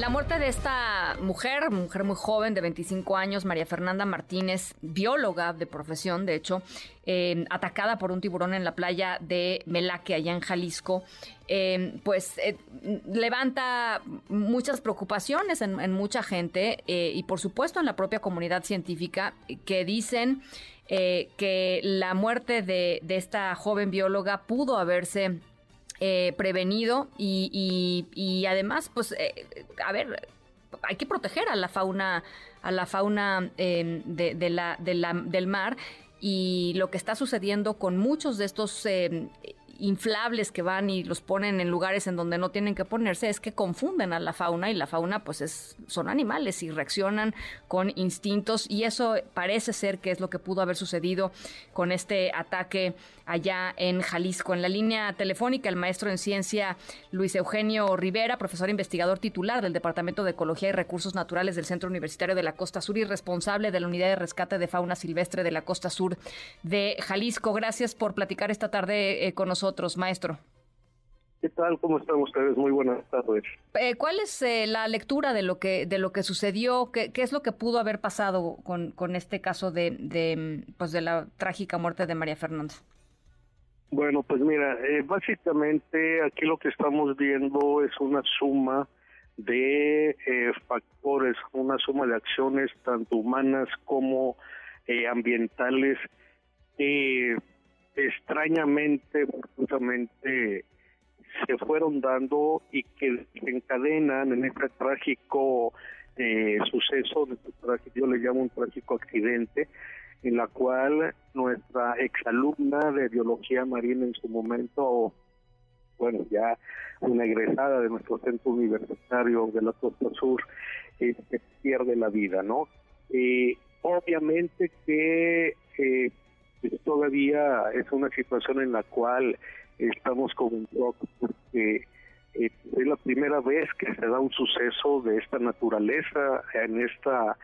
La muerte de esta mujer, mujer muy joven de 25 años, María Fernanda Martínez, bióloga de profesión, de hecho, eh, atacada por un tiburón en la playa de Melaque, allá en Jalisco, eh, pues eh, levanta muchas preocupaciones en, mucha gente y por supuesto en la propia comunidad científica que dicen que la muerte de, de esta joven bióloga pudo haberse eh, prevenido y, y, además, pues, eh, a ver, hay que proteger a la fauna, a la fauna eh, de, la, de la, del mar. Y lo que está sucediendo con muchos de estos inflables que van y los ponen en lugares en donde no tienen que ponerse es que confunden a la fauna y la fauna pues es, son animales y reaccionan con instintos y eso parece ser que es lo que pudo haber sucedido con este ataque allá en Jalisco. En la línea telefónica el maestro en ciencia Luis Eugenio Rivera, profesor investigador titular del Departamento de Ecología y Recursos Naturales del Centro Universitario de la Costa Sur y responsable de la Unidad de Rescate de Fauna Silvestre de la Costa Sur de Jalisco. Gracias por platicar esta tarde eh, con nosotros maestro. ¿Qué tal? ¿Cómo están ustedes? Muy buenas tardes. Eh, ¿Cuál es eh, la lectura de lo que de lo que sucedió? ¿Qué, es lo que pudo haber pasado con, con este caso de, de, pues de la trágica muerte de María Fernanda? Bueno, pues mira, eh, básicamente aquí lo que estamos viendo es una suma de factores, una suma de acciones tanto humanas como ambientales extrañamente, se fueron dando y que encadenan en este trágico eh, suceso, este yo le llamo un trágico accidente, en la cual nuestra exalumna de biología marina en su momento, bueno, ya una egresada de nuestro centro universitario de la Costa Sur, este, pierde la vida, ¿no? Eh, obviamente que eh, todavía es una situación en la cual estamos como un shock porque eh, es la primera vez que se da un suceso de esta naturaleza en esta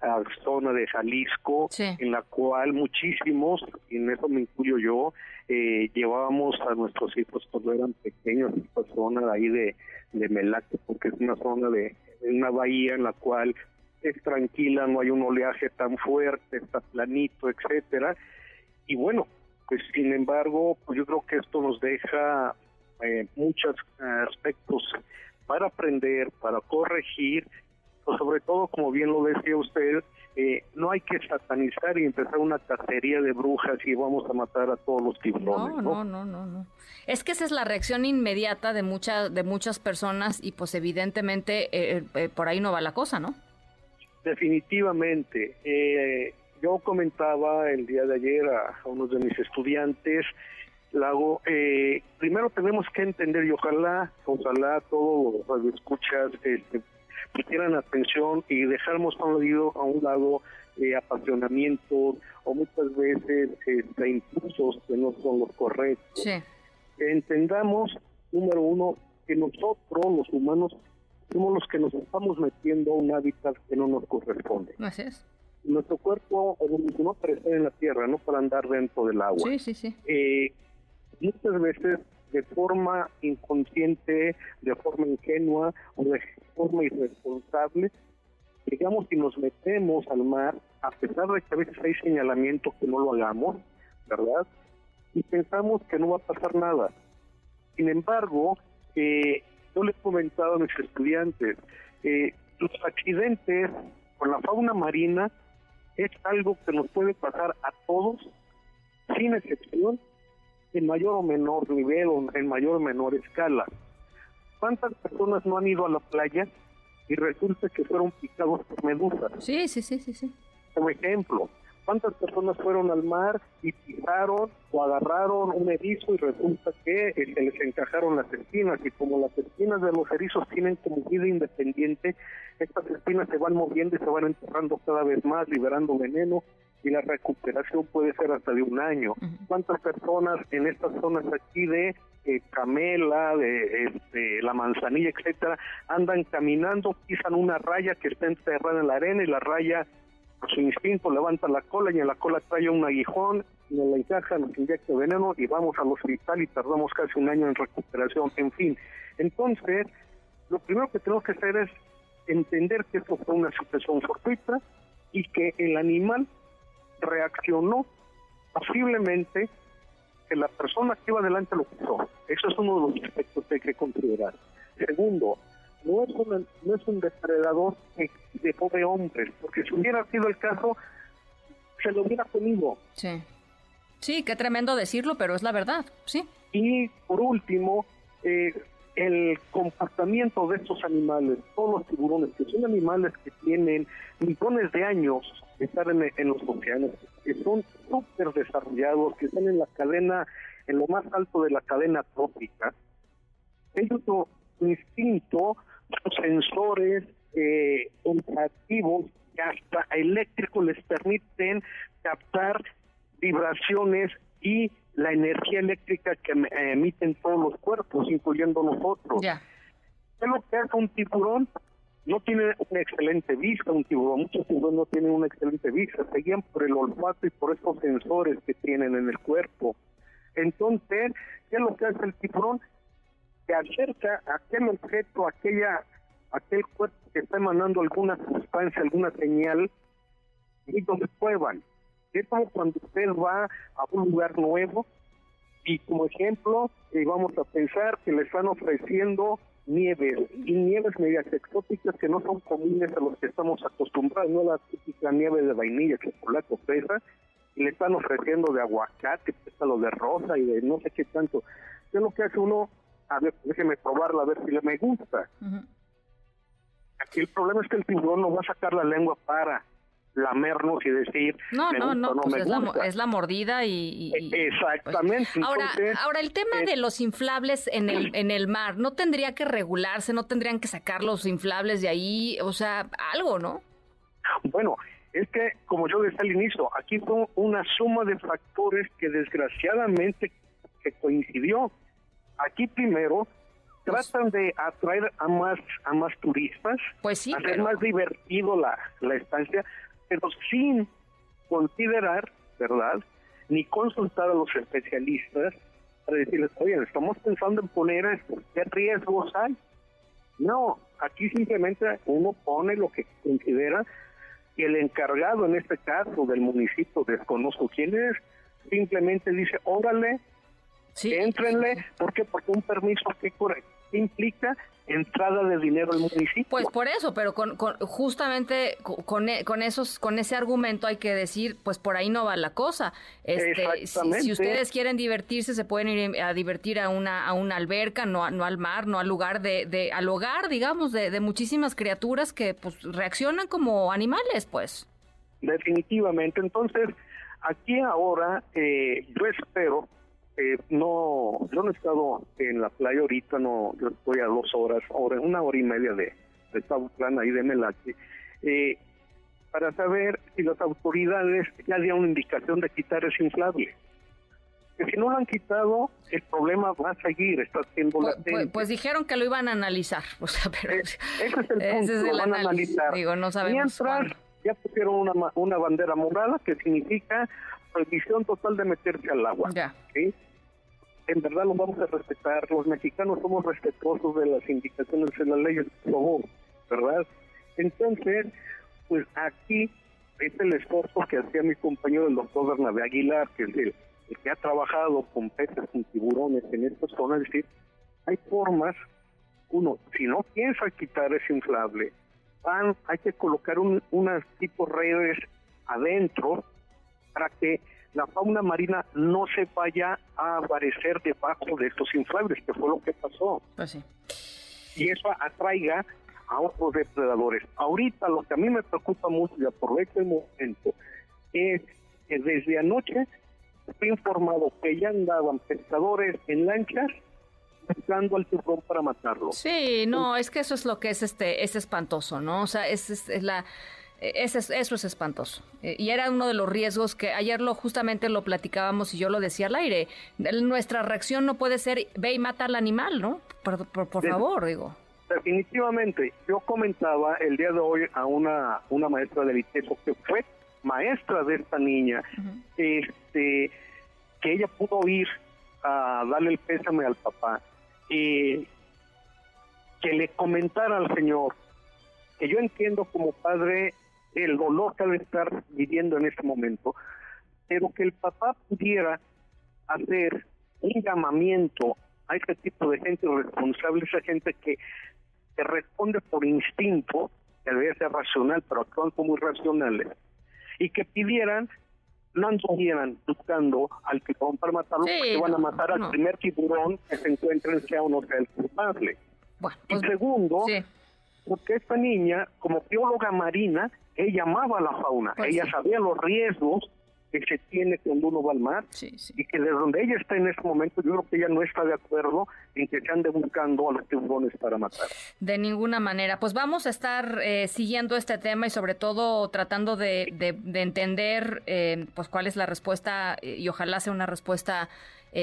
ah, zona de Jalisco, en la cual muchísimos, y en eso me incluyo yo, eh, llevábamos a nuestros hijos cuando eran pequeños, esta zona ahí de, de Melaque, porque es una zona de una bahía en la cual es tranquila, no hay un oleaje tan fuerte, está planito, etcétera, y bueno, pues sin embargo, pues yo creo que esto nos deja eh, muchos aspectos para aprender, para corregir, pero sobre todo, como bien lo decía usted, eh, no hay que satanizar y empezar una cacería de brujas y vamos a matar a todos los tiburones. No, no, no, no, Es que esa es la reacción inmediata de muchas de muchas personas y pues evidentemente eh, por ahí no va la cosa, ¿no? Definitivamente. Eh, yo comentaba el día de ayer a, unos de mis estudiantes, Lago, eh, primero tenemos que entender y ojalá, ojalá todos los escuchas este, pusieran atención y dejarnos a un lado, a un lado eh, apasionamientos o muchas veces este, impulsos que no son los correctos. Entendamos, número uno, que nosotros, los humanos, somos los que nos estamos metiendo a un hábitat que no nos corresponde. Así es nuestro cuerpo evolucionó para estar en la tierra, no para andar dentro del agua. Sí, sí, sí. Eh, muchas veces de forma inconsciente, de forma ingenua o de forma irresponsable, digamos y nos metemos al mar, a pesar de que a veces hay señalamiento que no lo hagamos, ¿verdad? Y pensamos que no va a pasar nada. Sin embargo, eh, yo les comentado a mis estudiantes, eh, los accidentes con la fauna marina es algo que nos puede pasar a todos, sin excepción, en mayor o menor nivel o en mayor o menor escala. ¿Cuántas personas no han ido a la playa y resulta que fueron picados por medusas? Sí, sí, sí, sí, sí. Como ejemplo, ¿cuántas personas fueron al mar y pisaron o agarraron un erizo y resulta que se les encajaron las espinas y como las espinas de los erizos tienen como vida independiente, estas espinas se van moviendo y se van enterrando cada vez más, liberando veneno y la recuperación puede ser hasta de un año. ¿Cuántas personas en estas zonas aquí de eh, Camela, de este, la manzanilla, etcétera, andan caminando, pisan una raya que está enterrada en la arena y la raya su instinto levanta la cola y en la cola trae un aguijón, nos la encaja, nos inyecta veneno y vamos al hospital y tardamos casi un año en recuperación, en fin. Entonces, lo primero que tenemos que hacer es entender que esto fue una situación fortuita y que el animal reaccionó posiblemente que la persona que iba adelante lo pisó. Eso es uno de los aspectos que hay que considerar. Segundo, no es, no es un depredador de pobre hombres, porque si hubiera sido el caso, se lo hubiera comido. Sí. Sí, qué tremendo decirlo, pero es la verdad, sí. Y por último, eh, el comportamiento de estos animales, todos los tiburones, que son animales que tienen millones de años de estar en, en los océanos, que son súper desarrollados, que están en la cadena, en lo más alto de la cadena trópica, ellos su instinto, sensores eh, hasta eléctricos les permiten captar vibraciones y la energía eléctrica que emiten todos los cuerpos, incluyendo nosotros. Ya. ¿Qué es lo que hace un tiburón? No tiene una excelente vista un tiburón, muchos tiburones no tienen una excelente vista, se guían por el olfato y por estos sensores que tienen en el cuerpo. Entonces, ¿qué es lo que hace el tiburón? Se acerca a aquel objeto, aquella, aquel cuerpo que está emanando alguna sustancia, alguna señal, y donde prueban. Es como cuando usted va a un lugar nuevo y como ejemplo eh, vamos a pensar que le están ofreciendo nieves y nieves medias exóticas que no son comunes a los que estamos acostumbrados, no la típica nieve de vainilla, chocolate fresa, y le están ofreciendo de aguacate, pétalo de rosa y de no sé qué tanto. ¿Qué es lo que hace uno? A ver, déjeme probarla a ver si le me gusta. Aquí el problema es que el tiburón no va a sacar la lengua para lamernos y decir no no no, pues es, La, es, La, mordida y, e, exactamente pues, ahora ahora el tema de los inflables en el en el mar no tendría que regularse no tendrían que sacar los inflables de ahí o sea algo no bueno es que como yo decía al inicio aquí fue una suma de factores que desgraciadamente que coincidió aquí primero tratan de atraer a más a más turistas, pues sí, hacer más divertido la, la estancia, pero sin considerar, ¿verdad? Ni consultar a los especialistas para decirles, oye, estamos pensando en poner esto, ¿qué riesgos hay? No, aquí simplemente uno pone lo que considera y el encargado en este caso del municipio, desconozco quién es, simplemente dice, órale, sí, entrenle, ¿por qué? Porque un permiso que implica entrada de dinero al municipio. Pues por eso, pero con, justamente con, e, con, esos con ese argumento hay que decir, pues por ahí no va la cosa. Este, si, ustedes quieren divertirse, se pueden ir a divertir a una a una alberca, no, no al mar, no al lugar de, de al hogar, digamos, de, de muchísimas criaturas que pues reaccionan como animales, pues. Definitivamente. Entonces, aquí ahora eh, yo espero eh, no, yo no he estado en la playa ahorita, no, yo estoy a dos horas, hora, una hora y media de, de plan ahí de Melaque, eh, para saber si las autoridades ya dieron una indicación de quitar ese inflable. Que si no lo han quitado, el problema va a seguir, está siendo pues, pues, pues, dijeron que lo iban a analizar, o sea, pero... Eh, ese es el punto, lo van a analizar. Digo, no sabemos Mientras, ya pusieron una, una bandera morada que significa prohibición total de meterse al agua. Ya. En verdad lo vamos a respetar. Los mexicanos somos respetuosos de las indicaciones de la ley, favor, ¿verdad? Entonces, pues aquí es el esfuerzo que hacía mi compañero el doctor Bernabé Aguilar, que es el, que ha trabajado con peces, con tiburones en estas zonas, es decir, hay formas, uno, si no piensa quitar ese inflable, hay que colocar un, unas tipo redes adentro para que la fauna marina no se vaya a aparecer debajo de estos inflables, que fue lo que pasó. Pues sí. Y eso atraiga a otros depredadores. Ahorita lo que a mí me preocupa mucho, y aprovecho el momento, es que desde anoche estoy informado que ya andaban pescadores en lanchas buscando al tiburón para matarlo. Sí, no, es que eso es lo que es este es espantoso, ¿no? O sea, es, es la eso es, eso es espantoso. Eh, y era uno de los riesgos que ayer lo justamente lo platicábamos y yo lo decía al aire. Nuestra reacción no puede ser ve y mata al animal, ¿no? Por, por, favor, digo. definitivamente. Yo comentaba el día de hoy a una, una maestra del ITESO que fue maestra de esta niña, este, que ella pudo ir a darle el pésame al papá, y que le comentara al Señor, que yo entiendo como padre el dolor que debe estar viviendo en este momento, pero que el papá pudiera hacer un llamamiento a este tipo de gente responsable, esa gente que, que responde por instinto, que debe ser racional, pero actúan como irracionales, y que pidieran, no anduvieran buscando al tiburón para matarlo, porque van a matar al primer tiburón que se encuentren, sea o no sea el culpable. y pues, segundo, porque esta niña, como bióloga marina, ella amaba a la fauna, pues ella sabía los riesgos que se tiene cuando uno va al mar y que de donde ella está en este momento yo creo que ella no está de acuerdo en que se ande buscando a los tiburones para matar. De ninguna manera. Pues vamos a estar eh, siguiendo este tema y sobre todo tratando de, de, entender eh, pues cuál es la respuesta eh, y ojalá sea una respuesta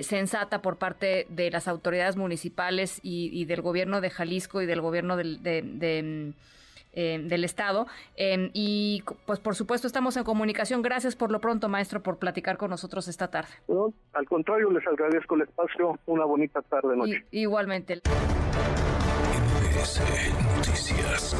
sensata por parte de las autoridades municipales y, del gobierno de Jalisco y del gobierno de eh, del Estado. Em, y pues por supuesto estamos en comunicación. Gracias por lo pronto, maestro, por platicar con nosotros esta tarde. al contrario, les agradezco el espacio. Una bonita tarde, noche. igualmente. Noticias.